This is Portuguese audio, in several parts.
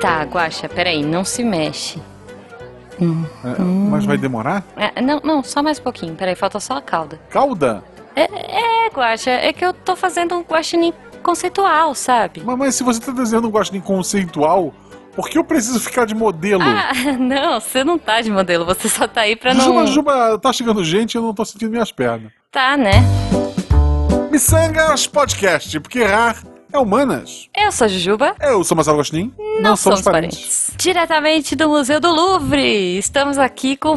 Tá, Guaxa, peraí, não se mexe. É, mas vai demorar? É, não, não, só mais um pouquinho, peraí, falta só a cauda. Cauda? É, é Guaxa, é que eu tô fazendo um guaxinim conceitual, sabe? Mas, mas se você tá desenhando um guaxinim conceitual, por que eu preciso ficar de modelo? Ah, não, você não tá de modelo, você só tá aí pra não... Juba, Juba, tá chegando gente e eu não tô sentindo minhas pernas. Tá, né? Missangas Podcast, porque errar é humanas. Eu sou a Jujuba. Eu sou Marcelo Agostinho. Não, somos parentes. Diretamente do Museu do Louvre, estamos aqui com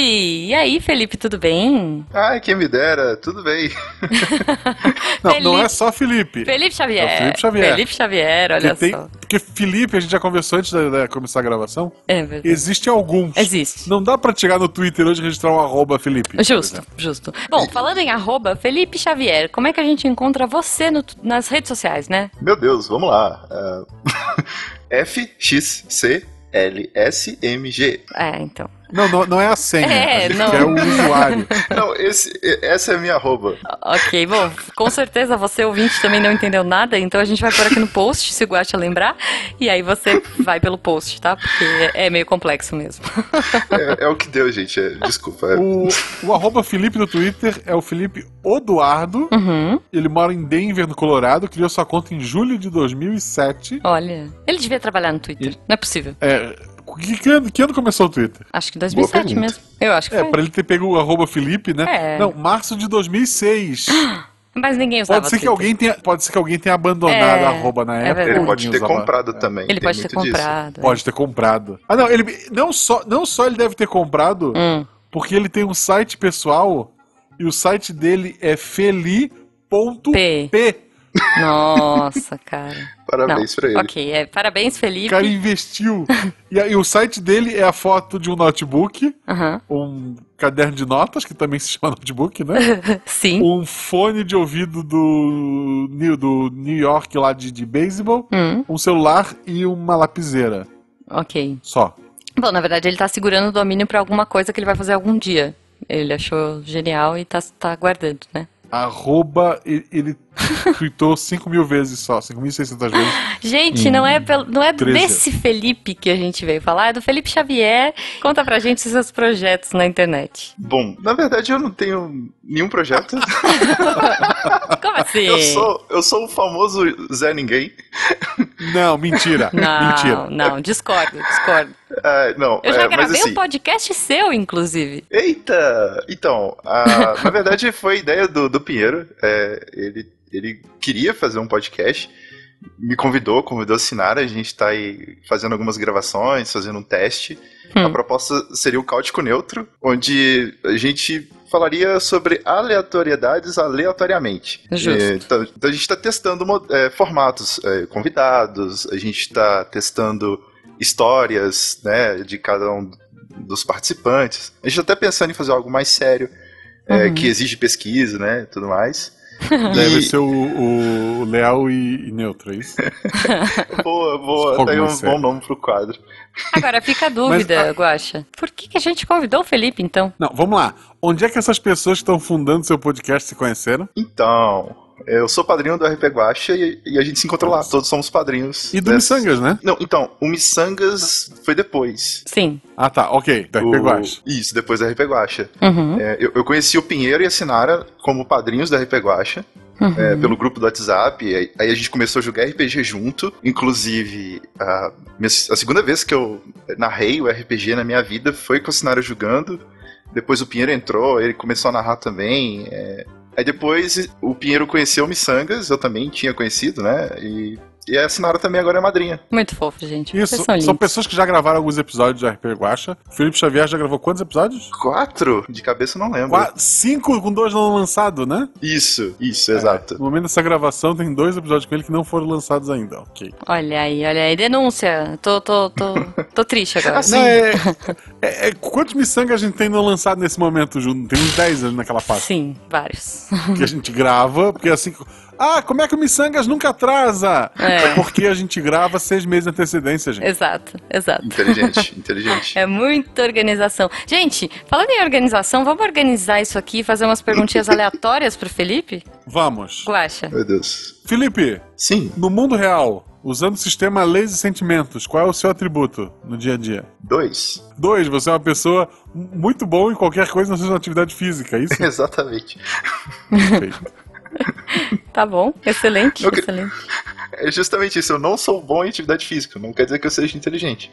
Felipe. E aí, Felipe, tudo bem? Ai, quem me dera, tudo bem. Não, Felipe- não é só Felipe. Felipe Xavier. É Felipe Xavier. Felipe Xavier, olha Porque, tem- só. porque Felipe, a gente já conversou antes de, começar a gravação, É verdade. existem alguns. Existe. Não dá pra chegar no Twitter hoje e registrar um arroba Felipe. Justo, justo. Bom, falando em arroba, Felipe Xavier, como é que a gente encontra você no- nas redes sociais, né? Meu Deus, vamos lá. É, FXCLSMG. É, então. Não, não, não é a senha. É, a gente não. quer o usuário. Não, esse, essa é a minha arroba. Ok, bom, com certeza você ouvinte também não entendeu nada, então a gente vai pôr aqui no post, se o Guacha lembrar, e aí você vai pelo post, tá? Porque é meio complexo mesmo. É, é o que deu, gente. é, desculpa. é. O, o arroba Felipe no Twitter é o Felipe Oduardo. Uhum, Ele mora em Denver, no Colorado. Criou sua conta em julho de 2007. olha, ele devia trabalhar no Twitter, não é possível. É, que, que ano, que ano começou o Twitter? Acho que 2007 pergunta. mesmo. Eu acho que É, foi. pra ele ter pego o arroba Felipe, né? É. Não, março de 2006. Mas ninguém usava Pode ser, que Twitter. alguém tenha, pode ser que alguém tenha abandonado É, a arroba na é época. verdade. Ele pode ter usava. comprado também. Ele tem pode ter muito disso. comprado. Pode ter comprado. Ah, não, ele não só, não só ele deve ter comprado, Hum. porque ele tem um site pessoal e o site dele é feli.p. P. Nossa, cara. Parabéns Não, pra ele. Ok, é, parabéns, O Felipe. cara investiu. e, aí, o site dele é a foto de um notebook, Aham. um caderno de notas, que também se chama notebook, né? Sim. um fone de ouvido do, New- do New York lá de, de beisebol, Hum, um celular e uma lapiseira. ok. Só. Bom, na verdade, ele tá segurando o domínio pra alguma coisa que ele vai fazer algum dia. Ele achou genial e tá, tá guardando, né? Arroba, ele, ele tweetou 5 mil vezes só, 5.600 vezes. Gente, não é, pelo- não é 13. desse Felipe que a gente veio falar, é do Felipe Xavier. Conta pra gente os seus projetos na internet. Bom, na verdade eu não tenho nenhum projeto. Como assim? eu, sou, eu sou o famoso Zé Ninguém. Não, mentira. Não, mentira. não, discordo, discordo. Ah, não, Eu já é, mas gravei assim, um podcast seu, inclusive. Eita! Então, a- na verdade foi ideia do, do Pinheiro. É, ele, ele queria fazer um podcast, me convidou, convidou a Sinara, a gente tá aí fazendo algumas gravações, fazendo um teste. Hum. A proposta seria o Cáutico Neutro, onde a gente falaria sobre aleatoriedades aleatoriamente. Justo. É, então, então a gente está testando é, formatos, é, convidados, a gente está testando histórias né, de cada um dos participantes. A gente tá até pensando em fazer algo mais sério, é, Uhum. que exige pesquisa, né, e tudo mais. Deve E- ser o, o Leal e, e Neutro, é isso? Boa, boa, aí um sério. bom nome pro quadro. Agora fica a dúvida, Mas, Guaxa. Por que, que a gente convidou o Felipe, então? Não, vamos lá. Onde é que essas pessoas que estão fundando seu podcast se conheceram? Então, eu sou padrinho do RP Guacha e, e a gente se encontrou lá, todos somos padrinhos. E do dessa- Missangas, né? Não, então, o Missangas foi depois. Sim. Ah, tá, ok. Da O- RP Guacha. Isso, depois da RP Guacha. Uhum. É, eu, eu conheci o Pinheiro e a Sinara como padrinhos da RP Guacha. Uhum. é, pelo grupo do WhatsApp, e aí, aí a gente começou a jogar RPG junto. Inclusive, a, minha- a segunda vez que eu narrei o RPG na minha vida foi com a Sinara jogando. Depois o Pinheiro entrou, ele começou a narrar também. é. Aí depois o Pinheiro conheceu o Missangas, eu também tinha conhecido, né? E, e a Sinara também agora é madrinha. Muito fofo, gente. Isso, Vocês são são pessoas que já gravaram alguns episódios de RP Guacha. Felipe Xavier já gravou quantos episódios? Quatro? De cabeça eu não lembro. Qua- cinco com dois não lançados, né? Isso, isso, exato. No momento dessa gravação tem dois episódios com ele que não foram lançados ainda, ok. Olha aí, olha aí. Denúncia. Tô, tô, tô, tô triste agora. Assim, Não, é, é- é- quantos miçangas a gente tem não lançado nesse momento, Ju? Tem uns 10 ali naquela pasta. Sim, vários. Que a gente grava, porque assim. Ah, como é que o Missangas nunca atrasa? É. porque a gente grava seis meses de antecedência, gente. exato, exato. Inteligente, inteligente. É muita organização. Gente, falando em organização, vamos organizar isso aqui e fazer umas perguntinhas aleatórias pro Felipe? Vamos. Guaxa. Meu Deus. Felipe, Sim. no mundo real, Usando o sistema Leis e Sentimentos, qual é o seu atributo no dia a dia? Dois. Dois, você é uma pessoa muito boa em qualquer coisa na sua atividade física, é isso? Exatamente. Perfeito. Tá bom, excelente, Eu excelente. É justamente isso. Eu não sou bom em atividade física. Não quer dizer que eu seja inteligente.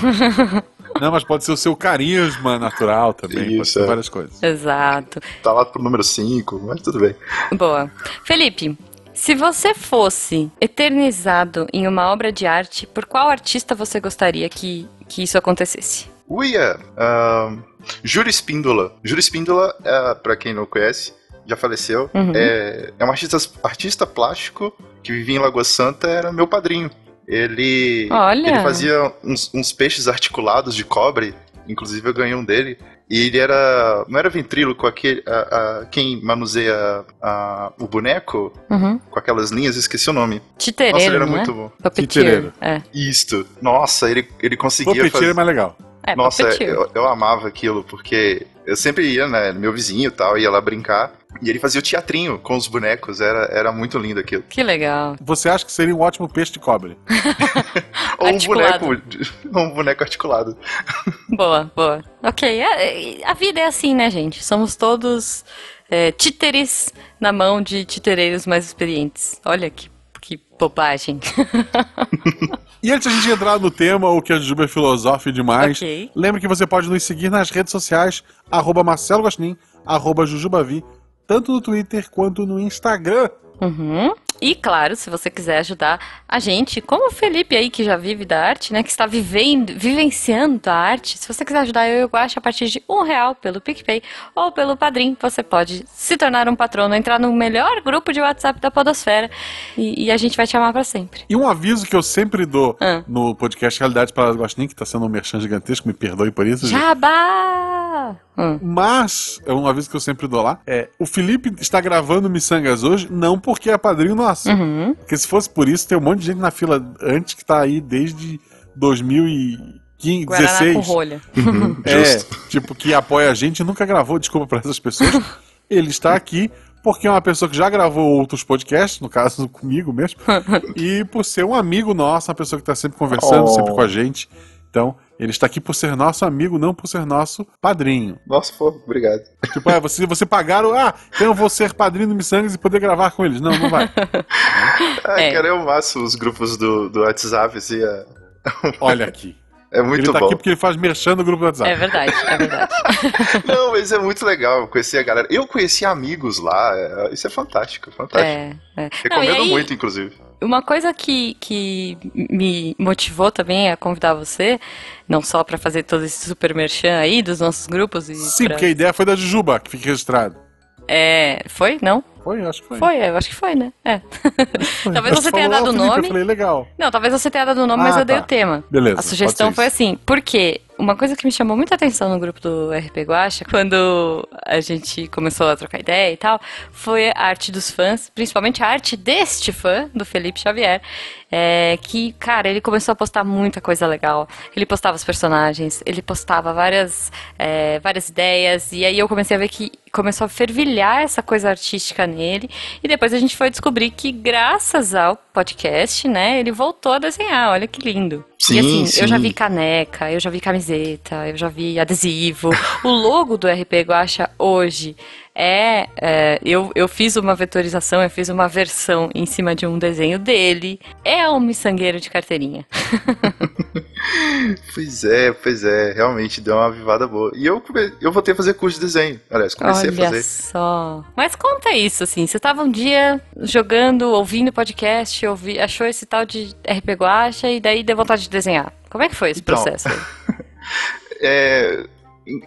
Não, mas pode ser o seu carisma natural também, pode Isso, ser é. várias coisas. Exato. Tá lá pro número 5, mas tudo bem. Boa. Felipe, se você fosse eternizado em uma obra de arte, por qual artista você gostaria que, que isso acontecesse? Uia! ahn, Júlio Espíndola. Júlio Espíndola, é, pra quem não conhece, já faleceu. Uhum. É, é um artista, artista plástico que vivia em Lagoa Santa, era meu padrinho. Ele, Olha. ele fazia uns, uns peixes articulados de cobre, inclusive eu ganhei um dele. E ele era. Não era ventríloco, aquele, a, a- quem manuseia a- o boneco Uhum. com aquelas linhas, esqueci o nome. Titereiro, Nossa, ele era não muito é? bom. Puppeteer. Titereiro. É, Isto. Nossa, ele, ele conseguia Puppeteer fazer. é mais legal. é Nossa, eu, eu amava aquilo, porque eu sempre ia, né, meu vizinho e tal, ia lá brincar, e ele fazia o teatrinho com os bonecos, era, era muito lindo aquilo. Que legal. Você acha que seria um ótimo peixe de cobre? Ou um boneco, um boneco articulado. Boa, boa. Ok, a, a vida é assim, né, gente? Somos todos é, títeres na mão de titereiros mais experientes. Olha que, que bobagem. E antes de a gente entrar no tema, o que a Juba é filosofe demais, Ok. lembre que você pode nos seguir nas redes sociais, arroba Marcelo Guaxinim, arroba Jujubavi, tanto no Twitter quanto no Instagram. Uhum. E claro, se você quiser ajudar a gente, como o Felipe aí que já vive da arte, né, que está vivendo, vivenciando a arte, se você quiser ajudar eu e o Guaxa a partir de um real pelo PicPay ou pelo Padrim, você pode se tornar um patrono, entrar no melhor grupo de WhatsApp da Podosfera e, e a gente vai te amar pra sempre. E um aviso que eu sempre dou Ah. no podcast Realidade para Guaxinim, que está sendo um merchan gigantesco, me perdoe por isso. gente. Hum. Mas, é um aviso que eu sempre dou lá, é, o Felipe está gravando Missangas hoje, não porque é padrinho nosso. Uhum. Porque se fosse por isso, tem um monte de gente na fila antes que tá aí desde 2015, Guaraná com 16. rolha. É, Justo. tipo, que apoia a gente, nunca gravou, desculpa pra essas pessoas. Ele está aqui porque é uma pessoa que já gravou outros podcasts, no caso comigo mesmo, e por ser um amigo nosso, uma pessoa que está sempre conversando, Oh. sempre com a gente. Então, ele está aqui por ser nosso amigo, não por ser nosso padrinho. Nossa, pô, obrigado. Tipo, ah, você, você pagaram, ah, então eu vou ser padrinho do Missangas e poder gravar com eles. Não, não vai. Ah, É. cara, eu maço os grupos do, do WhatsApp, assim, é, Olha aqui. é muito ele tá bom. aqui porque ele faz merchan no grupo do WhatsApp. É verdade, é verdade. Não, mas é muito legal conhecer a galera. Eu conheci amigos lá, é- isso é fantástico, fantástico. É, é. Não, Recomendo aí- muito, inclusive. Uma coisa que, que me motivou também a convidar você, não só pra fazer todo esse super merchan aí dos nossos grupos e Sim, pra- porque a ideia foi da Jujuba, que fica registrado. É, foi? Não? Foi, acho que foi. Foi, eu acho que foi, né? É. Foi. Talvez Mas você tenha dado "Ah, o Felipe", nome. Eu falei, legal. Não, talvez você tenha dado o nome, mas Ah, eu dei tá. o tema. Beleza. A sugestão foi assim, porque uma coisa que me chamou muita atenção no grupo do RP Guacha, quando a gente começou a trocar ideia e tal, foi a arte dos fãs, principalmente a arte deste fã, do Felipe Xavier, é, que, cara, ele começou a postar muita coisa legal. Ele postava os personagens, ele postava várias, é, várias ideias, e aí eu comecei a ver que começou a fervilhar essa coisa artística nele, e depois a gente foi descobrir que, graças ao podcast, né, ele voltou a desenhar, olha que lindo. Sim, e assim, eu já sim. vi caneca, eu já vi camiseta, eu já vi adesivo. o logo do RP Guacha hoje é, é, eu, eu fiz uma vetorização, eu fiz uma versão em cima de um desenho dele. É um miçangueiro de carteirinha. Pois é, pois é, realmente deu uma avivada boa. E eu, come... eu voltei a fazer curso de desenho. Aliás, comecei a Olha fazer. só. Mas conta isso, assim. Você estava um dia jogando, ouvindo podcast, ouvi, achou esse tal de RP Guacha e daí deu vontade de desenhar. Como é que foi esse Então, processo? É,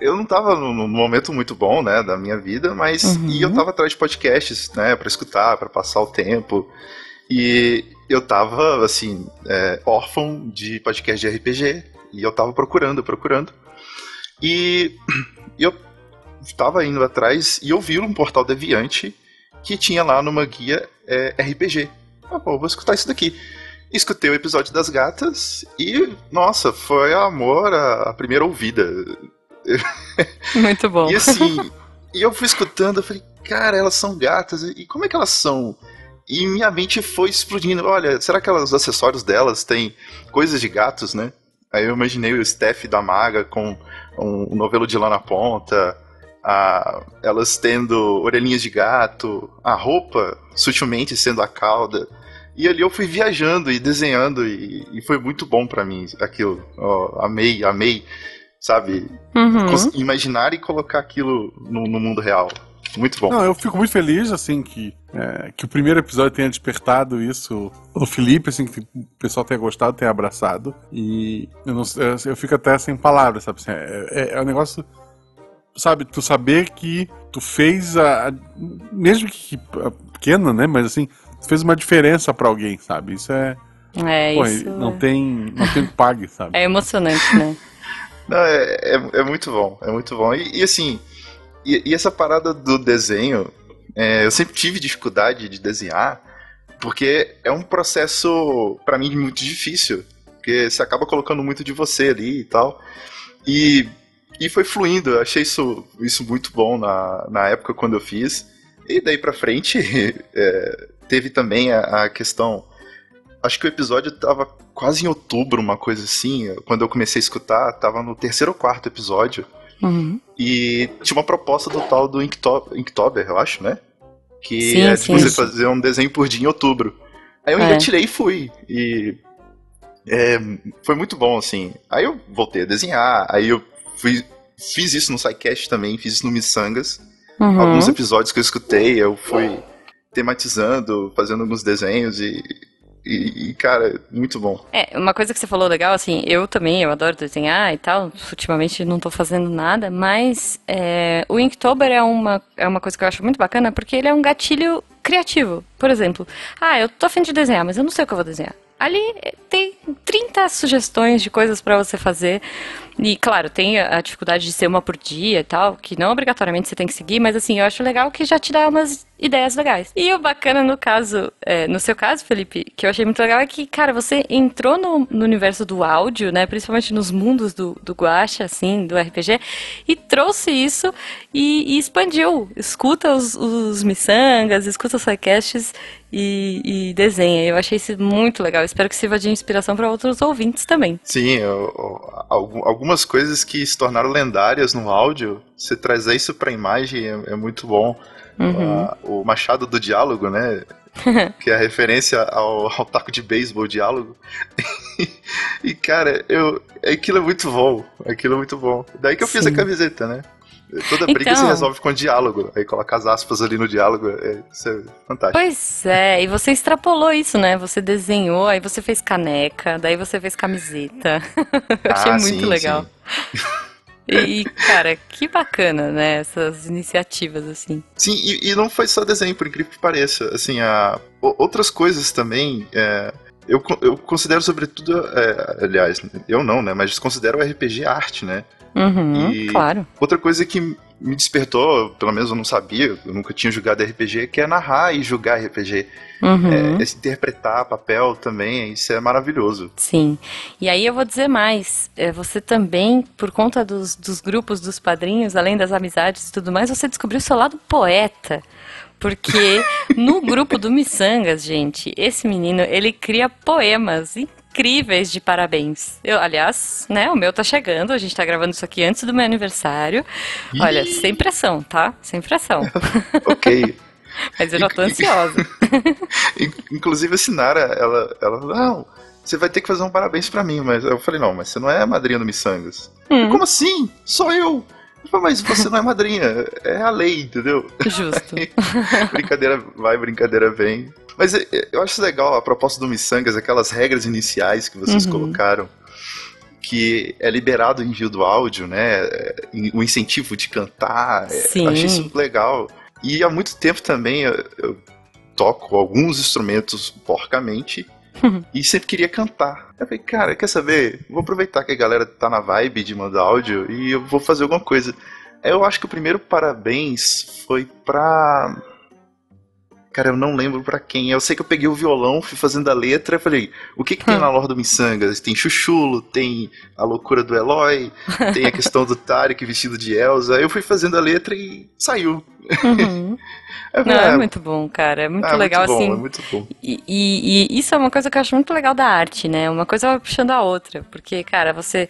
eu não tava num momento muito bom, né, da minha vida, mas Uhum. e eu tava atrás de podcasts, né, para escutar, para passar o tempo. E eu tava assim, é, órfão de podcast de RPG e eu tava procurando, procurando. E eu tava indo atrás e eu vi um portal Deviante que tinha lá numa guia é, RPG. Ah, pô, vou escutar isso daqui. Escutei o episódio das gatas e, nossa, foi amor à primeira ouvida. Muito bom. E assim, e eu fui escutando, eu falei, cara, elas são gatas, e como é que elas são? E minha mente foi explodindo. Olha, será que os acessórios delas têm coisas de gatos, né? Aí eu imaginei o Steph da Maga com um novelo de lã na ponta, a, elas tendo orelhinhas de gato, a roupa sutilmente sendo a cauda. E ali eu fui viajando e desenhando e, e foi muito bom para mim aquilo. Oh, amei, amei, sabe? Uhum. Imaginar e colocar aquilo no, no mundo real. Muito bom. Não, eu fico muito feliz, assim, que, é, que o primeiro episódio tenha despertado isso no Felipe, assim, que o pessoal tenha gostado, tenha abraçado. E eu, não, eu, eu fico até sem palavras, sabe? Assim, é, é, é, um negócio, sabe, tu saber que tu fez a. a mesmo que a, pequena, né? Mas assim, tu fez uma diferença para alguém, sabe? Isso é. É, pô, isso. Não, é... tem, não tem pague, sabe? É emocionante, né? Não, é, é, é, muito bom, é muito bom. E, e assim, e, e essa parada do desenho, é, eu sempre tive dificuldade de desenhar, porque é um processo, para mim, muito difícil. Porque você acaba colocando muito de você ali e tal. E, e foi fluindo, eu achei isso, isso muito bom na, na época quando eu fiz. E daí pra frente, é, teve também a, a, questão. Acho que o episódio tava quase em outubro, uma coisa assim. Quando eu comecei a escutar, tava no terceiro ou quarto episódio. Uhum. E tinha uma proposta do tal do Inktober, Inktober eu acho, né? Que sim, é de você fazer um desenho por dia em outubro. Aí eu é. tirei e fui. E é, foi muito bom, assim. Aí eu voltei a desenhar, aí eu fui, fiz isso no SciCast também, fiz isso no Missangas. Uhum. Alguns episódios que eu escutei, eu fui tematizando, fazendo alguns desenhos e e, e, cara, muito bom. É, uma coisa que você falou legal, assim, eu também, eu adoro desenhar e tal, ultimamente não tô fazendo nada, mas é, o Inktober é uma, é uma coisa que eu acho muito bacana, porque ele é um gatilho criativo. Por exemplo, ah, eu tô afim de desenhar, mas eu não sei o que eu vou desenhar. Ali eh, tem 30 sugestões de coisas para você fazer. E, claro, tem a dificuldade de ser uma por dia e tal, que não obrigatoriamente você tem que seguir, mas assim, eu acho legal que já te dá umas ideias legais. E o bacana no caso, é, no seu caso, Felipe, que eu achei muito legal é que, cara, você entrou no, no universo do áudio, né, principalmente nos mundos do, do Guacha, assim, do RPG, e trouxe isso e, e expandiu. Escuta os, os miçangas, escuta os sidecasts e, e, desenha. Eu achei isso muito legal. Espero que sirva de inspiração para outros ouvintes também. Sim, eu, eu, algumas coisas que se tornaram lendárias no áudio, você trazer isso para imagem é, é, muito bom. Uhum. Uh, o Machado do Diálogo, né? que é a referência ao, ao taco de beisebol diálogo. e, cara, eu, aquilo é muito bom. Aquilo é muito bom. Daí que eu Sim. fiz a camiseta, né? Toda briga então... se resolve com diálogo. Aí coloca as aspas ali no diálogo. É, isso é fantástico. Pois é, e você extrapolou isso, né? Você desenhou, aí você fez caneca, daí você fez camiseta. Eu achei ah, muito sim, legal. Sim. E, cara, que bacana, né? Essas iniciativas, assim. Sim, e, e, não foi só desenho, por incrível que pareça. Assim, a, outras coisas também. É, eu, eu considero, sobretudo. É, aliás, eu não, né? Mas considero o RPG arte, né? Uhum, e claro. Outra coisa que me despertou, pelo menos eu não sabia, eu nunca tinha jogado RPG, que é narrar e jogar RPG. Uhum. É, é interpretar papel também, isso é maravilhoso. Sim. E aí eu vou dizer mais, é, você também, por conta dos, dos grupos dos padrinhos, além das amizades e tudo mais, você descobriu o seu lado poeta. Porque no grupo do Missangas, gente, esse menino, ele cria poemas incríveis de parabéns. Eu, aliás, né, o meu tá chegando, a gente tá gravando isso aqui antes do meu aniversário. Ih. Olha, sem pressão, tá? Sem pressão. ok. Mas eu já tô ansiosa. Inclusive a Sinara, ela, ela, não, você vai ter que fazer um parabéns para mim, mas eu falei, não, mas você não é a madrinha do Missangas. Hum. Como assim? Sou eu! Mas você não é madrinha, é a lei, entendeu? Justo. brincadeira vai, brincadeira vem. Mas é, é, eu acho legal a proposta do Missangas, aquelas regras iniciais que vocês uhum. colocaram, que é liberado o envio do áudio, né? O incentivo de cantar. Sim. Eu achei isso legal. E há muito tempo também eu, eu toco alguns instrumentos porcamente. e sempre queria cantar. Eu falei, cara, quer saber? Vou aproveitar que a galera tá na vibe de mandar áudio e eu vou fazer alguma coisa. Eu acho que o primeiro parabéns foi pra Cara, eu não lembro para quem. Eu sei que eu peguei o violão, fui fazendo a letra e falei: o que, que tem hum. na lore do Missangas? Tem Chuchulo, tem a loucura do Eloy, tem a questão do Tarek vestido de Elsa. Eu fui fazendo a letra e saiu. Uhum. Não, é, é, muito bom, cara. É muito é, legal, muito bom, assim. É muito bom. E, e, e, isso é uma coisa que eu acho muito legal da arte, né? Uma coisa vai puxando a outra. Porque, cara, você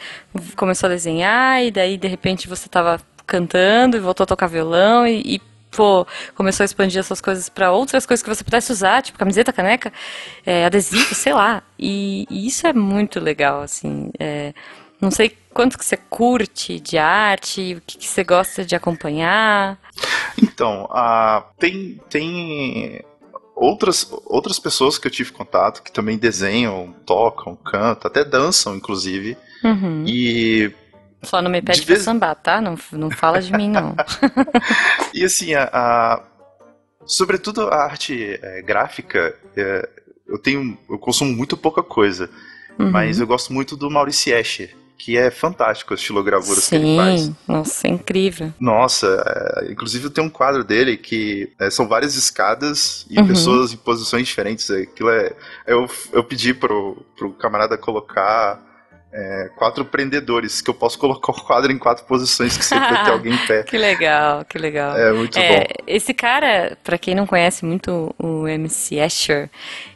começou a desenhar e daí, de repente, você tava cantando e voltou a tocar violão e, e pô, começou a expandir essas coisas para outras coisas que você pudesse usar, tipo camiseta, caneca, é, adesivo, sei lá. E, e, isso é muito legal, assim. É, não sei quanto que você curte de arte, o que, que você gosta de acompanhar. Então, uh, tem, tem outras, outras pessoas que eu tive contato que também desenham, tocam, cantam, até dançam, inclusive. Uhum. E só não me pede de pra vez... sambar, tá? Não, não fala de mim, não. e assim, a, a, sobretudo a arte é, gráfica, é, eu tenho. Eu consumo muito pouca coisa. Uhum. Mas eu gosto muito do Maurice Escher, que é fantástico as estilogravuras Sim, que ele faz. Nossa, é incrível. Nossa, é, inclusive tem um quadro dele que é, são várias escadas e uhum. pessoas em posições diferentes. Aquilo é. Eu, eu pedi pro, pro camarada colocar é, quatro prendedores, que eu posso colocar o quadro em quatro posições que sempre vai ter alguém em pé. que legal, que legal. É muito é, bom. Esse cara, para quem não conhece muito o MC Escher,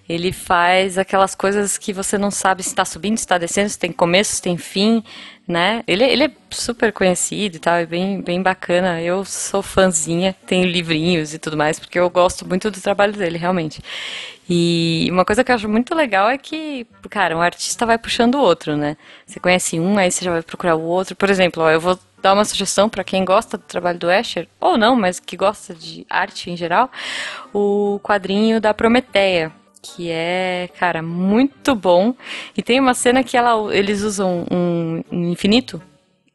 ele faz aquelas coisas que você não sabe se está subindo, se está descendo, se tem começo, se tem fim, né? Ele, ele é super conhecido e tal, é bem, bem bacana. Eu sou fãzinha, tenho livrinhos e tudo mais, porque eu gosto muito do trabalho dele, realmente. E uma coisa que eu acho muito legal é que, cara, um artista vai puxando o outro, né? Você conhece um, aí você já vai procurar o outro. Por exemplo, ó, eu vou dar uma sugestão para quem gosta do trabalho do Escher, ou não, mas que gosta de arte em geral, o quadrinho da Prometeia que é, cara, muito bom. E tem uma cena que ela, eles usam um, um infinito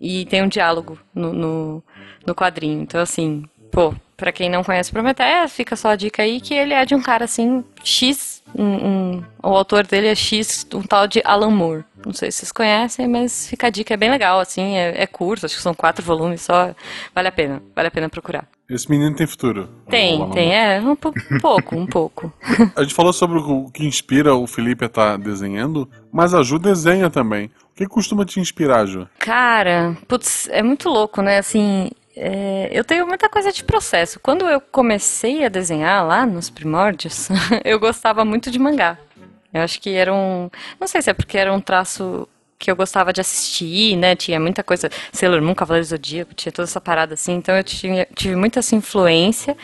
e tem um diálogo no, no, no quadrinho. Então, assim, pô, pra quem não conhece Prometeia, fica só a dica aí que ele é de um cara assim, X. Um, um, o autor dele é X, um tal de Alan Moore. Não sei se vocês conhecem, mas fica a dica, é bem legal, assim, é, é curto, acho que são quatro volumes só. Vale a pena, vale a pena procurar. Esse menino tem futuro. Tem, tem, é, um, um pouco, um pouco. A gente falou sobre o que inspira o Felipe a estar tá desenhando, mas a Ju desenha também. O que costuma te inspirar, Ju? Cara, putz, é muito louco, né? Assim, é, eu tenho muita coisa de processo. Quando eu comecei a desenhar lá nos primórdios, eu gostava muito de mangá. Eu acho que era um. Não sei se é porque era um traço que eu gostava de assistir, né? Tinha muita coisa, Sailor Moon, Cavaleiro Zodíaco, tinha toda essa parada assim. Então eu tinha, tive muita essa influência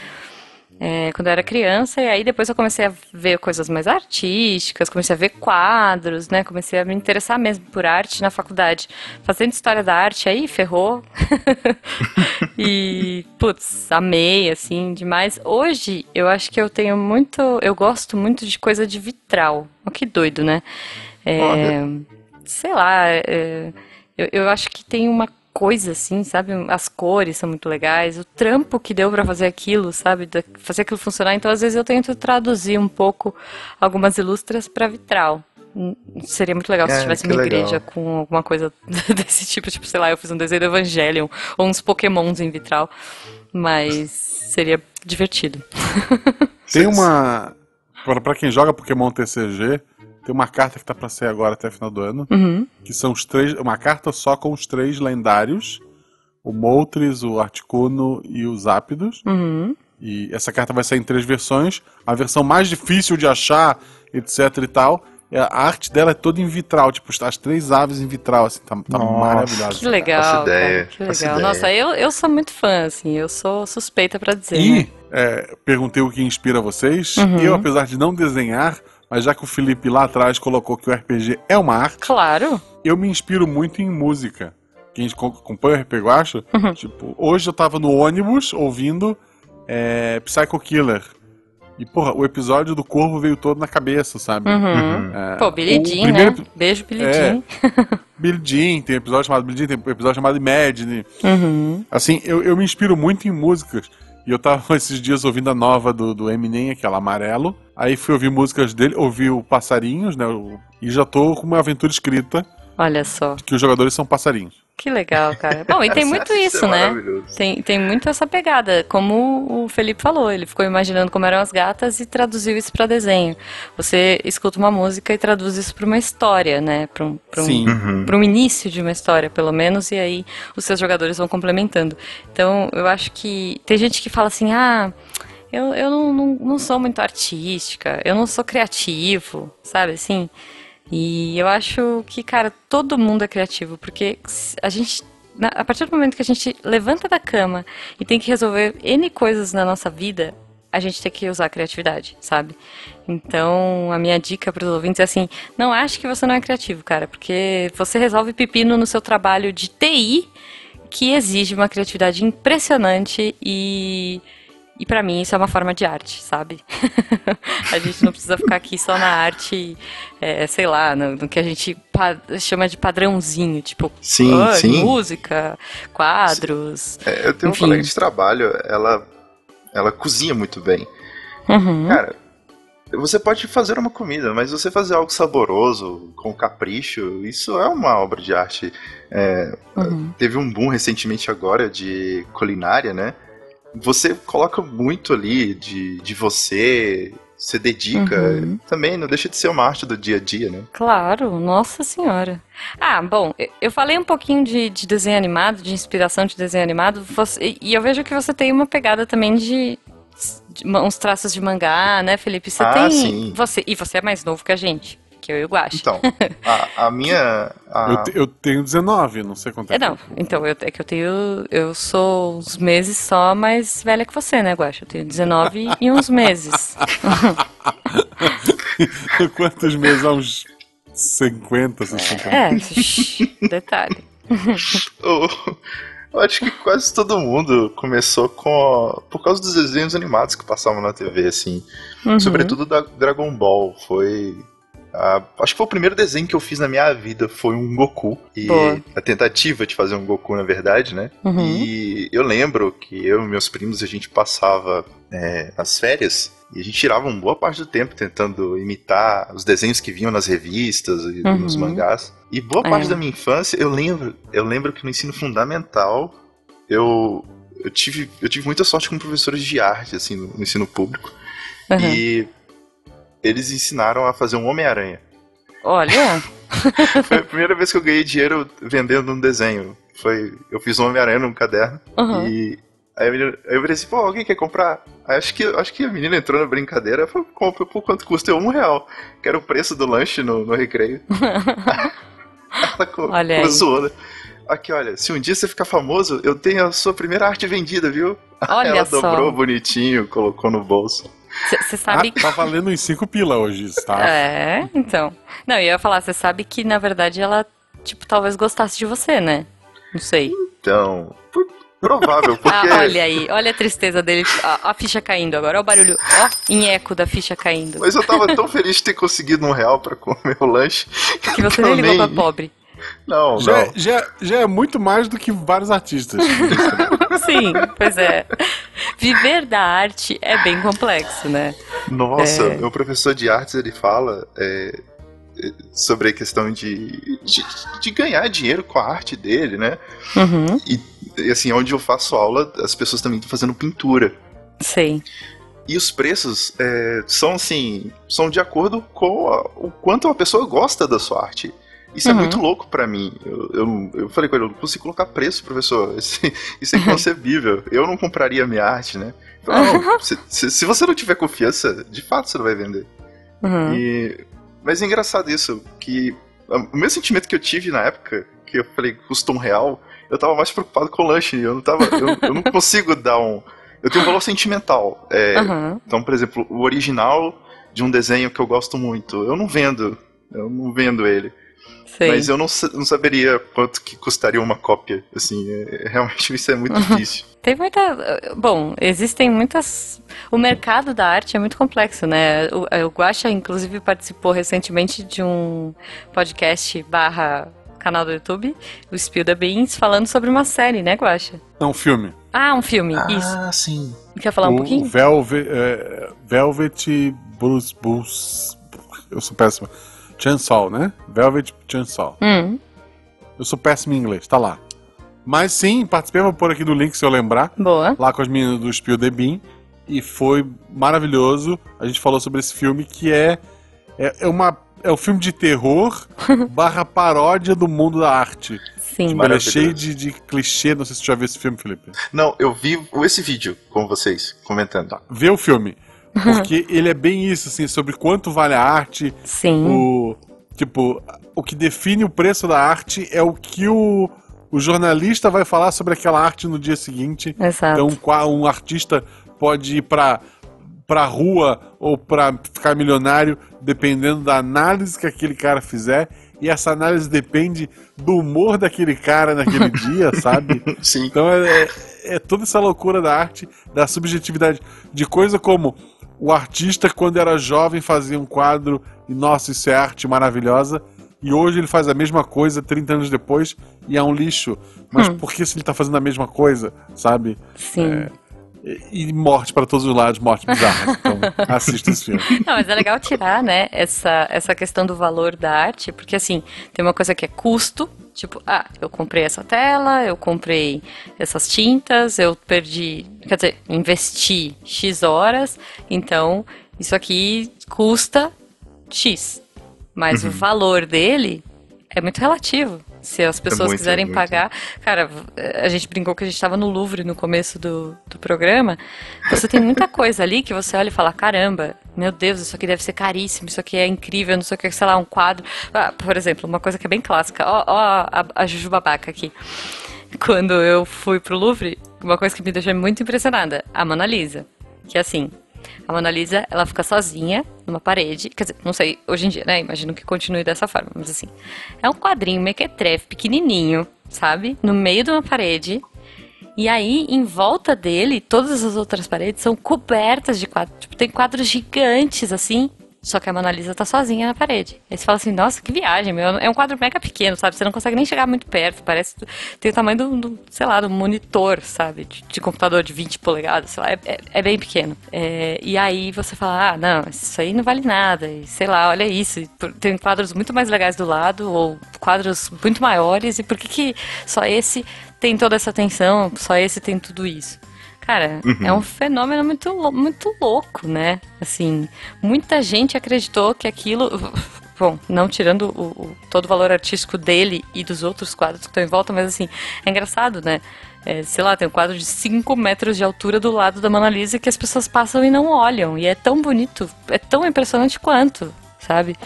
é, quando eu era criança. E aí depois eu comecei a ver coisas mais artísticas, comecei a ver quadros, né? Comecei a me interessar mesmo por arte na faculdade. Fazendo história da arte, aí ferrou. e, putz, amei, assim, demais. Hoje eu acho que eu tenho muito. Eu gosto muito de coisa de vitral. Oh, que doido, né? É, sei lá, é, eu, eu acho que tem uma coisa, assim, sabe? As cores são muito legais, o trampo que deu para fazer aquilo, sabe? fazer aquilo funcionar. Então, às vezes, eu tento traduzir um pouco algumas ilustras para vitral. Hum, seria muito legal é, se tivesse uma legal. igreja com alguma coisa desse tipo, tipo, sei lá, eu fiz um desenho do Evangelion ou uns pokémons em vitral. Mas seria divertido. Tem uma. Para quem joga Pokémon TCG, tem uma carta que tá pra sair agora até o final do ano. Uhum. Que são os três. Uma carta só com os três lendários: o Moltres, o Articuno e os Ápidos. Uhum. E essa carta vai sair em três versões. A versão mais difícil de achar, etc e tal. É, a arte dela é toda em vitral, tipo, as três aves em vitral, assim, tá, tá maravilhosa. Que legal. Ideia, cara, que legal. Nossa, eu, eu sou muito fã, assim, eu sou suspeita para dizer. E né? é, perguntei o que inspira vocês. Uhum. Eu, apesar de não desenhar, mas já que o Felipe lá atrás colocou que o RPG é uma arte. Claro. Eu me inspiro muito em música. Quem acompanha o RPG Guacha, uhum. tipo, hoje eu tava no ônibus ouvindo é, Psycho Killer. E, porra, o episódio do Corvo veio todo na cabeça, sabe? Uhum. É, Pô, Billy Jean, primeiro... né? Beijo, Billy é, Jean. Billy Jean, tem episódio chamado Billy Jean, tem episódio chamado Imagine. Uhum. Assim, eu, eu me inspiro muito em músicas. E eu tava esses dias ouvindo a nova do, do Eminem, aquela amarelo. Aí fui ouvir músicas dele, ouvi o Passarinhos, né? E já tô com uma aventura escrita. Olha só. Que os jogadores são passarinhos. Que legal, cara. Bom, e tem muito isso, é né? Tem, tem muito essa pegada. Como o Felipe falou, ele ficou imaginando como eram as gatas e traduziu isso para desenho. Você escuta uma música e traduz isso para uma história, né? Para um, pra um, Sim. pra um início de uma história, pelo menos, e aí os seus jogadores vão complementando. Então, eu acho que tem gente que fala assim, ah. Eu, eu não, não, não sou muito artística, eu não sou criativo, sabe assim? E eu acho que, cara, todo mundo é criativo, porque a gente. A partir do momento que a gente levanta da cama e tem que resolver N coisas na nossa vida, a gente tem que usar a criatividade, sabe? Então, a minha dica para os ouvintes é assim: não ache que você não é criativo, cara, porque você resolve pepino no seu trabalho de TI que exige uma criatividade impressionante e e para mim isso é uma forma de arte, sabe? a gente não precisa ficar aqui só na arte, é, sei lá, no, no, que a gente chama de padrãozinho, tipo sim, oh, sim. música, quadros. É, eu tenho enfim. um colega de trabalho, ela, ela cozinha muito bem. Uhum. Cara, você pode fazer uma comida, mas você fazer algo saboroso, com capricho, isso é uma obra de arte. É, uhum. Teve um boom recentemente agora de culinária, né? Você coloca muito ali de, de você, você dedica. Uhum. Também não deixa de ser uma arte do dia a dia, né? Claro, nossa senhora. Ah, bom, eu falei um pouquinho de, de desenho animado, de inspiração de desenho animado, você, e eu vejo que você tem uma pegada também de, de uns traços de mangá, né, Felipe? Você ah, tem. Sim. Você, e você é mais novo que a gente que eu e o Guache. Então, a, a minha... A... Eu, te, eu, tenho 19, não sei quanto é. É, não, então, eu, é que eu tenho... Eu sou uns meses só mais velha que você, né, Guache? Eu tenho 19 e uns meses. Quantos meses? Há uns 50, 60. É, detalhe. Eu acho que quase todo mundo começou com por causa dos desenhos animados que passavam na TV, assim. Uhum. Sobretudo da Dragon Ball. Foi Uh, acho que foi o primeiro desenho que eu fiz na minha vida, foi um Goku. E Boa. a tentativa de fazer um Goku, na verdade, né? Uhum. E eu lembro que eu e meus primos, a gente passava é, as férias e a gente tirava uma boa parte do tempo tentando imitar os desenhos que vinham nas revistas e Uhum. nos mangás. E boa parte É. da minha infância, eu lembro, eu lembro que no ensino fundamental eu, eu, tive, eu tive muita sorte com professores de arte, assim, no, no ensino público. Uhum. E eles ensinaram a fazer um Homem-Aranha. Olha, Foi a primeira vez que eu ganhei dinheiro vendendo um desenho. Foi, eu fiz um Homem-Aranha num caderno Uhum. e aí, menina, aí eu falei assim, pô, alguém quer comprar? Aí acho que, acho que a menina entrou na brincadeira e falou, compra por quanto custa? Eu, um real. Que era o preço do lanche no, no recreio. Ela Olha zoou, né? Aqui, olha, se um dia você ficar famoso, eu tenho a sua primeira arte vendida, viu? Olha Ela só. dobrou bonitinho, colocou no bolso. Você sabe Ah, tá valendo uns 5 pila hoje isso, tá? É, então. Não, eu ia falar, você sabe que na verdade ela, tipo, talvez gostasse de você, né? Não sei. Então, provável, porque... Ah, olha aí, olha a tristeza dele, a, a ficha caindo agora, olha o barulho, ó, em eco da ficha caindo. Mas eu tava tão feliz de ter conseguido um real pra comer o lanche. Que você nem ligou nem- pra pobre. Não, Já, não. já, já é muito mais do que vários artistas. Sim, pois é. Viver da arte é bem complexo, né? Nossa, É. meu professor de artes ele fala é, é, sobre a questão de, de, de ganhar dinheiro com a arte dele, né? Uhum, E assim, onde eu faço aula, as pessoas também estão fazendo pintura. sei. E os preços é, são assim, são de acordo com a- o quanto uma pessoa gosta da sua arte. Isso é Uhum. muito louco pra mim. Eu, eu, eu falei com ele, eu não consigo colocar preço, professor. Isso, isso é inconcebível. Eu não compraria minha arte, né? Eu falei, não, se, se- se você não tiver confiança, de fato você não vai vender. Uhum. E- mas é engraçado isso, que o meu sentimento que eu tive na época, que eu falei que custa um real, eu tava mais preocupado com o lanche. Eu não tava. Eu, eu não consigo dar um. Eu tenho um valor sentimental. É, Uhum. Então, por exemplo, o original de um desenho que eu gosto muito, eu não vendo. Eu não vendo ele. Sei. Mas eu não, não saberia quanto que custaria uma cópia. Assim, é- realmente isso é muito Uhum. difícil. Tem muita. Bom, existem muitas. O mercado da arte é muito complexo, né? O, o Guaxa, inclusive, participou recentemente de um podcast barra canal do YouTube, o Spill the Beans, falando sobre uma série, né, Guaxa? Não, filme. Ah, um filme, isso. sim. Quer falar um o pouquinho? Velvet, é, Velvet Bruce Bruce. Eu sou péssimo. Chainsaw, né? Velvet Chainsaw. Hum, Eu sou péssimo em inglês, tá lá. Mas sim, participei, vou pôr aqui no link se eu lembrar. Boa. Lá com as meninas do Spiel the Bean. E foi maravilhoso. A gente falou sobre esse filme que é, é, é uma. É um filme de terror barra paródia do mundo da arte. Sim. Ele é cheio de, de clichê. Não sei se você já viu esse filme, Felipe. Não, eu vi esse vídeo com vocês, comentando. Vê o filme. Porque ele é bem isso, assim, sobre quanto vale a arte, Sim. o. Tipo, o que define o preço da arte é o que o, o jornalista vai falar sobre aquela arte no dia seguinte. Exato. Então, um artista pode ir pra, pra rua ou pra ficar milionário, dependendo da análise que aquele cara fizer. E essa análise depende do humor daquele cara naquele dia, sabe? Sim. Então é, é- é toda essa loucura da arte, da subjetividade, de coisa como o artista, quando era jovem, fazia um quadro e, nossa, isso é arte maravilhosa. E hoje ele faz a mesma coisa 30 anos depois e é um lixo. Mas Hum. por que se ele tá fazendo a mesma coisa, sabe? Sim. E, e morte para todos os lados, morte bizarra. Então assista esse filme. Não, mas é legal tirar, né, essa, essa questão do valor da arte, porque assim, tem uma coisa que é custo, tipo, ah, eu comprei essa tela, eu comprei essas tintas, eu perdi, quer dizer, investi X horas, então isso aqui custa X. Mas o valor dele é muito relativo. Se as pessoas muito, quiserem muito. pagar. Cara, a gente brincou que a gente estava no Louvre no começo do, do programa. Você tem muita coisa ali que você olha e fala: caramba, meu Deus, isso aqui deve ser caríssimo, isso aqui é incrível, não sei o que, sei lá, um quadro. Ah, por exemplo, uma coisa que é bem clássica: ó, ó a, a Juju Babaca aqui. Quando eu fui pro Louvre, uma coisa que me deixou muito impressionada: a Mona Lisa. Que é assim. A Mona Lisa, ela fica sozinha numa parede. Quer dizer, não sei, hoje em dia, né? Imagino que continue dessa forma, mas assim. É um quadrinho mequetrefe, pequenininho, sabe? No meio de uma parede. E aí, em volta dele, todas as outras paredes são cobertas de quadros. Tipo, tem quadros gigantes, assim. Só que a Mona Lisa tá sozinha na parede. Aí você fala assim, nossa, que viagem, meu. É um quadro mega pequeno, sabe? Você não consegue nem chegar muito perto. Parece. Tem o tamanho do, do, sei lá, do monitor, sabe? De, de computador de 20 polegadas, sei lá. É, é- é bem pequeno. É, e aí você fala, ah, não, isso aí não vale nada. E sei lá, olha isso. Tem quadros muito mais legais do lado, ou quadros muito maiores. E por que, que só esse tem toda essa atenção, só esse tem tudo isso? Cara, é um fenômeno muito, muito louco, né? Assim, muita gente acreditou que aquilo. Bom, não tirando o, o- todo o valor artístico dele e dos outros quadros que estão em volta, mas assim, é engraçado, né? É, sei lá, tem um quadro de 5 metros de altura do lado da Mona Lisa que as pessoas passam e não olham. E é tão bonito, é tão impressionante quanto, sabe?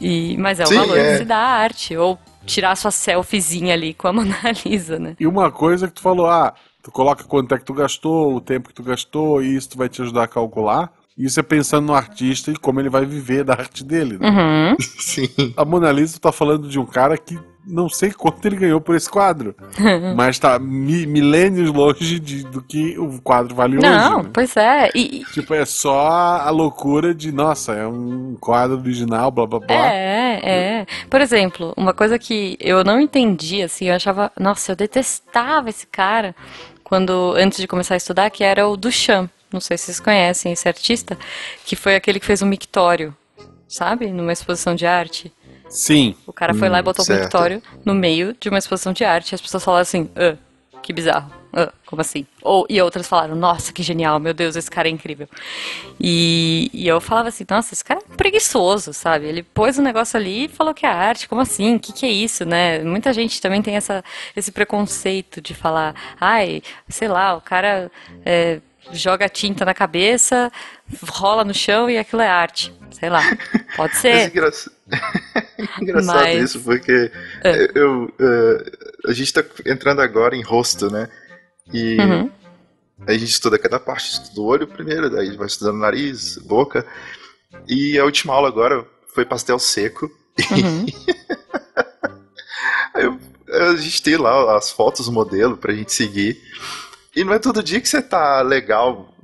E, mas é o Sim, valor é. que se dá à arte. Ou tirar sua selfiezinha ali com a Mona Lisa, né? E uma coisa que tu falou, ah, tu coloca quanto é que tu gastou, o tempo que tu gastou, e isso tu vai te ajudar a calcular. Isso é pensando no artista e como ele vai viver da arte dele. Né? Uhum. Sim. A Mona Lisa tá falando de um cara que não sei quanto ele ganhou por esse quadro. mas tá mi- milênios longe de, do que o quadro vale Não, hoje. né? pois é. E- Tipo, é só a loucura de, nossa, é um quadro original, blá blá blá. É, é. Por exemplo, uma coisa que eu não entendi, assim, eu achava, nossa, eu detestava esse cara quando antes de começar a estudar, que era o Duchamp. Não sei se vocês conhecem esse artista, que foi aquele que fez um mictório, sabe? Numa exposição de arte. Sim. O cara foi lá e botou um certo. mictório no meio de uma exposição de arte e as pessoas falaram assim, ah, que bizarro. Ah, como assim? Ou, e outras falaram, nossa, que genial, meu Deus, esse cara é incrível. E, e eu falava assim, nossa, esse cara é preguiçoso, sabe? Ele pôs o negócio ali e falou que é arte, como assim? O que, que é isso, né? Muita gente também tem essa, esse preconceito de falar, ai, sei lá, o cara é, joga tinta na cabeça, rola no chão e aquilo é arte. Sei lá, pode Mas ser. engraça- engraçado Mas- isso, porque É. eu, eh, a gente tá entrando agora em rosto, né? E Uhum. a gente estuda cada parte do olho primeiro, daí vai estudando nariz, boca. E a última aula agora foi pastel seco. Uhum. Aí eu- a gente tem lá as fotos modelo pra gente seguir. E não é todo dia que você tá legal.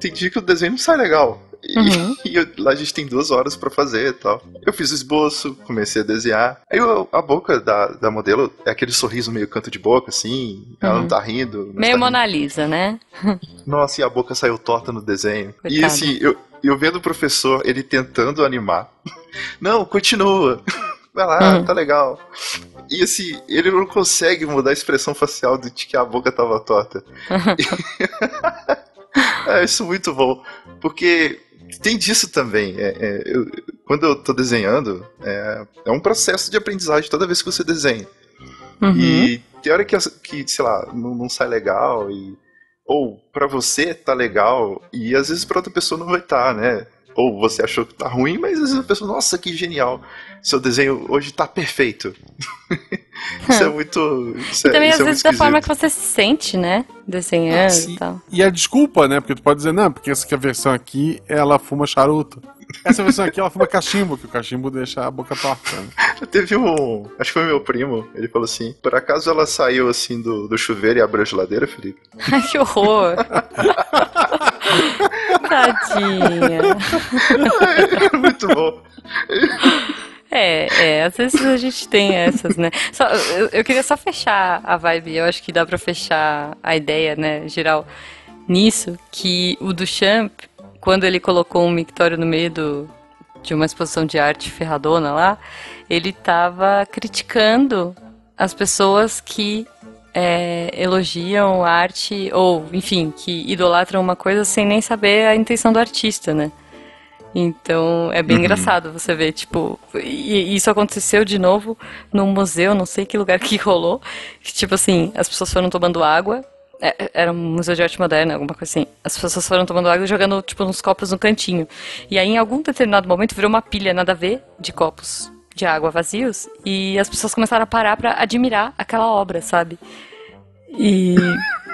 Tem dia que o desenho não sai legal. E, Uhum. e eu- lá a gente tem duas horas pra fazer e tal. Eu fiz o esboço, comecei a desenhar. Aí eu- a boca da, da modelo é aquele sorriso meio canto de boca, assim. Ela Uhum. não tá rindo. Meio tá Mona Lisa, né? Nossa, e a boca saiu torta no desenho. E Coitada. assim, eu, eu vendo o professor, ele tentando animar. Não, continua. vai lá, uhum. tá legal. E assim, ele não consegue mudar a expressão facial de que a boca tava torta. é isso muito bom. Porque tem disso também. É, é, eu, quando eu tô desenhando, é, é, um processo de aprendizagem toda vez que você desenha. Uhum. E tem hora que, que sei lá, não, não sai legal e ou para você tá legal e às vezes para outra pessoa não vai estar, tá, né? Ou você achou que tá ruim, mas às vezes a pessoa, nossa, que genial. Seu desenho hoje tá perfeito. isso é muito. Isso e também, é, às é vezes, da forma que você se sente, né? Desenhando ah, e tal. E a desculpa, né? Porque tu pode dizer, não, porque essa aqui, a versão aqui, ela fuma charuto. Essa versão aqui, ela fuma cachimbo, que o cachimbo deixa a boca torta. Né? Teve um. Acho que foi meu primo. Ele falou assim: por acaso ela saiu assim do, do chuveiro e abriu a geladeira, Felipe? Ai, que horror! Tadinha. Muito bom. É, é, às vezes a gente tem essas, né? Só, eu, eu, queria só fechar a vibe, eu acho que dá pra fechar a ideia, né, geral, nisso, que o Duchamp, quando ele colocou um mictório no meio do, de uma exposição de arte ferradona lá, ele tava criticando as pessoas que é, elogiam arte, ou, enfim, que idolatram uma coisa sem nem saber a intenção do artista, né? Então é bem uhum. engraçado você ver, tipo, e isso aconteceu de novo num museu, não sei que lugar que rolou, que tipo assim, as pessoas foram tomando água, é, era um museu de arte moderna, alguma coisa assim. As pessoas foram tomando água e jogando, tipo, uns copos no cantinho. E aí, em algum determinado momento, virou uma pilha nada a ver de copos de água vazios e as pessoas começaram a parar para admirar aquela obra, sabe? E,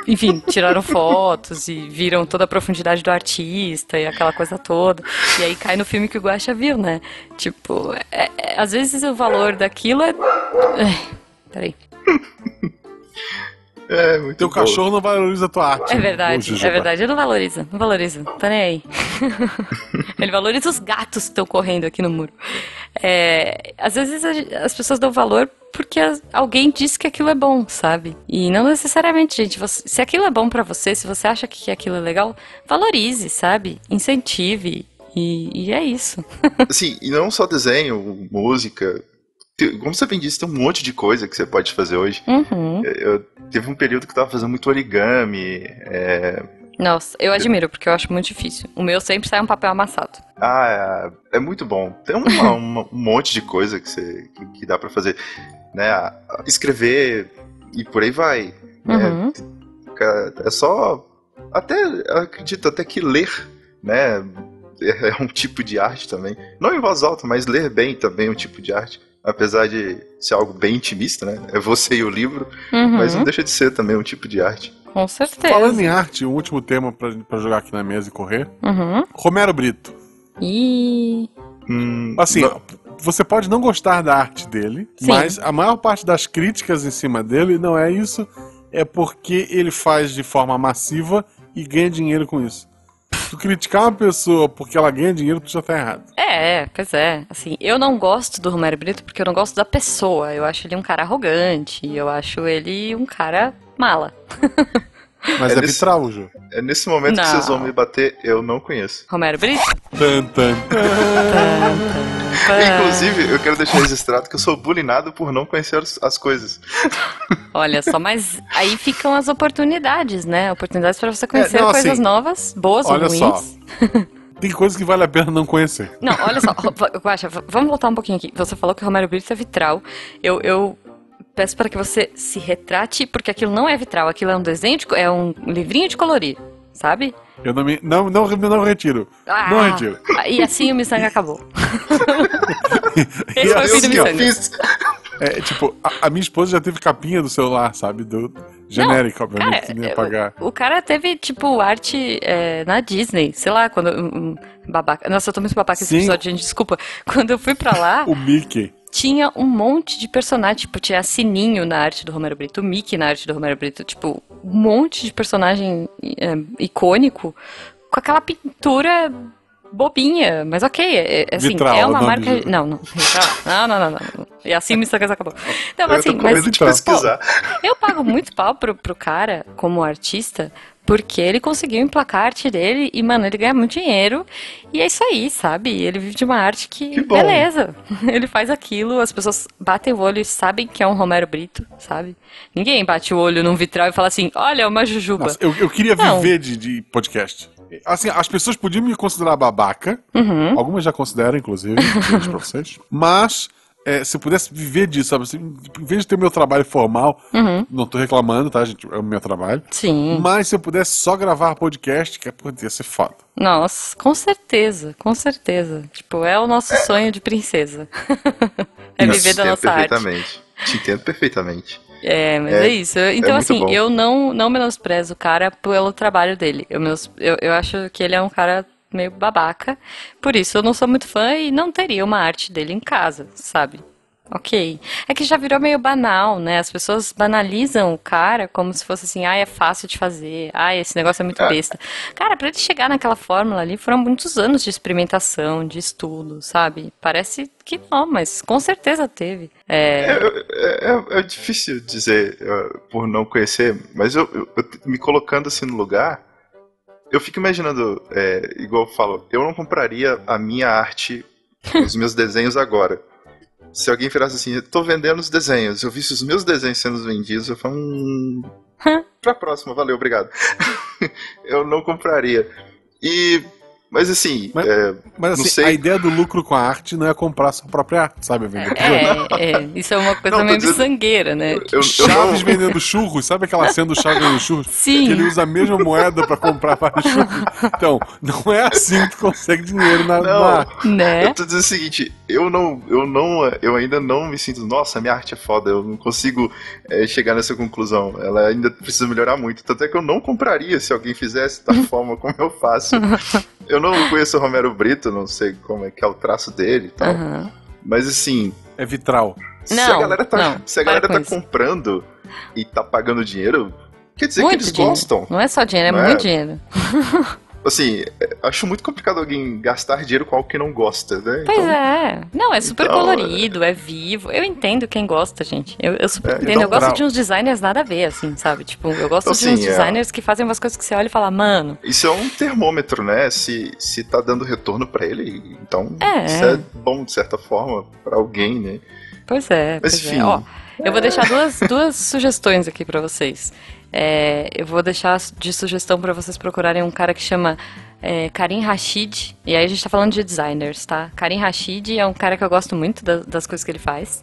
enfim, tiraram fotos e viram toda a profundidade do artista e aquela coisa toda. E aí cai no filme que o Guaxa viu, né? Tipo, é, é, às vezes o valor daquilo é. é peraí. É, muito Teu bom. cachorro não valoriza a tua arte. É verdade, é verdade. Ele não valoriza, não valoriza. Tá nem aí. Ele valoriza os gatos que estão correndo aqui no muro. É, às vezes as pessoas dão valor porque alguém disse que aquilo é bom, sabe? E não necessariamente, gente. Você, se aquilo é bom para você, se você acha que aquilo é legal, valorize, sabe? Incentive. E, e é isso. Sim, e não só desenho, música, como você bem disse, tem um monte de coisa que você pode fazer hoje. Uhum. Eu, eu, teve um período que eu tava fazendo muito origami. É... Nossa, eu admiro, porque eu acho muito difícil. O meu sempre sai um papel amassado. Ah, é, é muito bom. Tem uma, uma, um monte de coisa que, você, que, dá para fazer. Né? Escrever e por aí vai. Né? Uhum. É, é só. Até, acredito até que ler, né? É um tipo de arte também. Não em voz alta, mas ler bem também é um tipo de arte apesar de ser algo bem intimista, né? É você e o livro, uhum. mas não deixa de ser também um tipo de arte. Com certeza. Falando em arte, um último tema para jogar aqui na mesa e correr. Uhum. Romero Brito. E hum, assim, não. você pode não gostar da arte dele, Sim. mas a maior parte das críticas em cima dele não é isso, é porque ele faz de forma massiva e ganha dinheiro com isso tu criticar uma pessoa porque ela ganha dinheiro, tu já tá errado. É, pois é. Assim, eu não gosto do Romero Brito porque eu não gosto da pessoa. Eu acho ele um cara arrogante. Eu acho ele um cara mala. Mas é, é nesse. É nesse momento não. que vocês vão me bater, eu não conheço. Romero Brito? Tan, tan. Inclusive, eu quero deixar registrado que eu sou bulinado por não conhecer as coisas. Olha só, mas aí ficam as oportunidades, né? Oportunidades para você conhecer é, não, coisas assim, novas, boas ou ruins. Só. Tem coisas que vale a pena não conhecer. Não, olha só, Guaxa, vamos voltar um pouquinho aqui. Você falou que Romero Brito é vitral. Eu, eu peço para que você se retrate, porque aquilo não é vitral, aquilo é um desenho, de, é um livrinho de colorir, sabe? Eu não me. Não, não, não retiro. Ah, não retiro. E assim o Missanga acabou. Esse foi o fim do Missanga. É, tipo, a, a, minha esposa já teve capinha do celular, sabe? Do genérico, obviamente, cara, que ia pagar. O, o, cara teve, tipo, arte é, na Disney, sei lá, quando. Um, babaca. Nossa, eu tô muito babaca esse episódio, gente, desculpa. Quando eu fui pra lá. o Mickey tinha um monte de personagem, tipo, tinha Sininho na arte do Romero Brito, Mickey na arte do Romero Brito, tipo, um monte de personagem é, icônico com aquela pintura bobinha, mas ok, é, é assim, Vitral, é uma marca... Não, não, não, não, não, não. E assim Mr. Cast acabou. Então, eu assim, mas de pô, pesquisar. eu pago muito pau pro, pro cara, como artista, porque ele conseguiu emplacar a arte dele e, mano, ele ganha muito dinheiro. E é isso aí, sabe? Ele vive de uma arte que, Que beleza. Ele faz aquilo, as pessoas batem o olho e sabem que é um Romero Brito, sabe? Ninguém bate o olho num vitral e fala assim: olha, uma jujuba. Nossa, eu, eu queria Não. viver de, de podcast. Assim, as pessoas podiam me considerar babaca. Uhum. Algumas já consideram, inclusive, pra vocês. Mas, é, se eu pudesse viver disso, sabe? Assim, em vez de ter meu trabalho formal, Uhum. não tô reclamando, tá, gente? É o meu trabalho. Sim. Mas se eu pudesse só gravar podcast, que é, pô, ia ser foda. Nossa, com certeza, com certeza. Tipo, é o nosso sonho de princesa. é viver da nossa arte. perfeitamente. Te entendo perfeitamente. É, mas É, é, isso. Então, muito assim, bom. eu não, não menosprezo o cara pelo trabalho dele. Eu, menos, eu, eu acho que ele é um cara meio babaca. Por isso, eu não sou muito fã e não teria uma arte dele em casa, sabe? Ok. É que já virou meio banal, né? As pessoas banalizam o cara como se fosse assim, ah, é fácil de fazer, ah, esse negócio é muito É. besta. Cara, pra ele chegar naquela fórmula ali, foram muitos anos de experimentação, de estudo, sabe? Parece que não, mas com certeza teve. É, É, é- é- é difícil dizer por não conhecer, mas eu, eu- eu me colocando assim no lugar, eu fico imaginando, é, igual eu falo, eu não compraria a minha arte, os meus desenhos agora. Se alguém virasse assim, eu tô vendendo os desenhos, eu visse os meus desenhos sendo vendidos, eu falo, hum, pra próxima, valeu, obrigado. eu não compraria. E, mas assim, Mas- é, Mas Não assim, sei. a ideia do lucro com a arte não é comprar sua própria arte, sabe? Vender É, é, isso é uma coisa Não, meio dizendo- miçangueira, né? eu, eu Chaves não, vendendo churros, sabe aquela cena do Chaves vendendo churros? Sim. Que ele usa a mesma moeda pra comprar vários churros. Então, não é assim que tu consegue dinheiro na, Não. na. Né? Eu tô dizendo o seguinte, eu não, eu não, eu ainda não me sinto, nossa, minha arte é foda, eu não consigo é, chegar nessa conclusão. Ela ainda precisa melhorar muito. Tanto é que eu não compraria se alguém fizesse da forma como eu faço. Eu não conheço o Romero Brito, não sei como é que é o traço dele e tal. Aham. Mas assim, É vitral. se Não, a galera tá, não, se a galera tá isso. comprando e tá pagando dinheiro, quer dizer muito que eles dinheiro. gostam. Não é só dinheiro, é Não é? muito dinheiro. Assim, é, acho muito complicado alguém gastar dinheiro com algo que não gosta, né? Pois é. Não, é super Então, colorido, é vivo. Eu entendo quem gosta, gente. Eu, eu super É, entendo. então, eu gosto pra- de uns designers nada a ver, assim, sabe? Tipo, eu gosto Então, de uns assim, é- designers que fazem umas coisas que você olha e fala, mano, Isso é um termômetro, né? Se, se tá dando retorno pra ele, então É. isso é bom de certa forma pra alguém, né? Pois é, Mas pois é. enfim. Ó, eu vou deixar duas, duas sugestões aqui pra vocês. É, eu vou deixar de sugestão pra vocês procurarem um cara que chama é, Karim Rashid. E aí a gente tá falando de designers, tá? Karim Rashid é um cara que eu gosto muito da- das coisas que ele faz.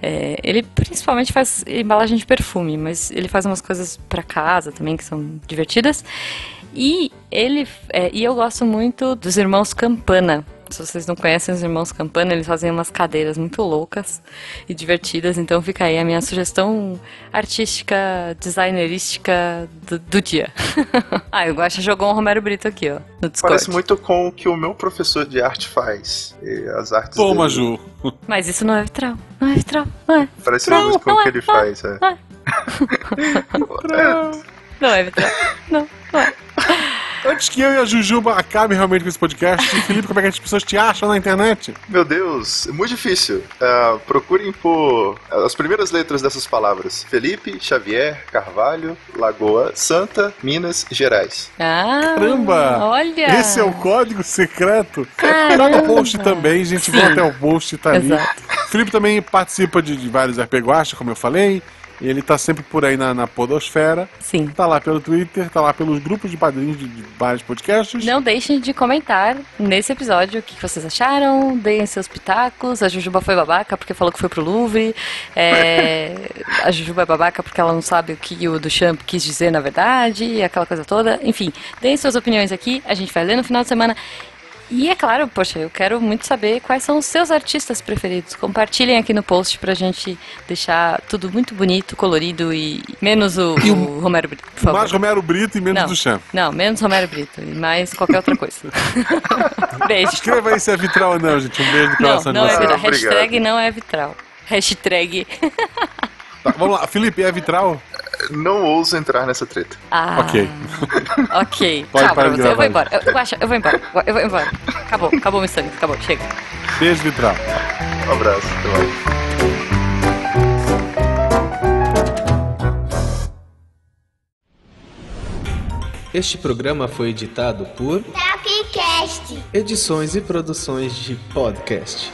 É, ele principalmente faz embalagem de perfume, mas ele faz umas coisas pra casa também que são divertidas. E ele é, e eu gosto muito dos irmãos Campana. Se vocês não conhecem os irmãos Campana, eles fazem umas cadeiras muito loucas e divertidas. Então fica aí a minha sugestão artística, designerística do, do dia. ah, eu gosto jogou um Romero Brito aqui, ó, no Discord. Parece muito com o que o meu professor de arte faz. E as artes Toma, dele. Ju. Mas isso não é vitral. Não é vitral. Não é. Parece Não, muito com o é, que ele não faz. É. não é. Não é vitral. Não, não é. Antes que eu e a Jujuba acabem realmente com esse podcast, Felipe, como é que as pessoas te acham na internet? Meu Deus, é muito difícil. Ah, procurem por as primeiras letras dessas palavras: Felipe, Xavier, Carvalho, Lagoa, Santa, Minas Gerais. Ah, Caramba! Olha! Esse é o código secreto. Caramba! Tá no post também, gente. Sim. Vão até o post, tá ali. Exato. Felipe também participa de, de vários RP Guacha, como eu falei. Ele tá sempre por aí na, na podosfera. Sim. Tá lá pelo Twitter, tá lá pelos grupos de padrinhos de, de vários podcasts. Não deixem de comentar nesse episódio o que vocês acharam, deem seus pitacos. A Jujuba foi babaca porque falou que foi pro Louvre. É, a Jujuba é babaca porque ela não sabe o que o Duchamp quis dizer na verdade, aquela coisa toda. Enfim, deem suas opiniões aqui, a gente vai ler no final de semana. E é claro, poxa, eu quero muito saber quais são os seus artistas preferidos. Compartilhem aqui no post pra gente deixar tudo muito bonito, colorido e menos o, o Romero Brito, por favor. Mais Romero Brito e menos Não. do Champ. Não, menos Romero Brito e mais qualquer outra coisa. Beijo. Escreva aí se é vitral ou não, gente. Um beijo Não, coração não de é vocês. vitral. Obrigado. Hashtag não é vitral. Hashtag. Tá, vamos lá. Felipe, é vitral? Não ouso entrar nessa treta. Ah. Ok. Ok. Pode Tchau, você. Eu vou embora. Eu, acho. eu vou embora. Eu vou embora. Acabou. Acabou o sangue. Acabou. Chega. Beijo, vitral. Um abraço. Até mais. Este programa foi editado por Tapcast. Edições e produções de podcast.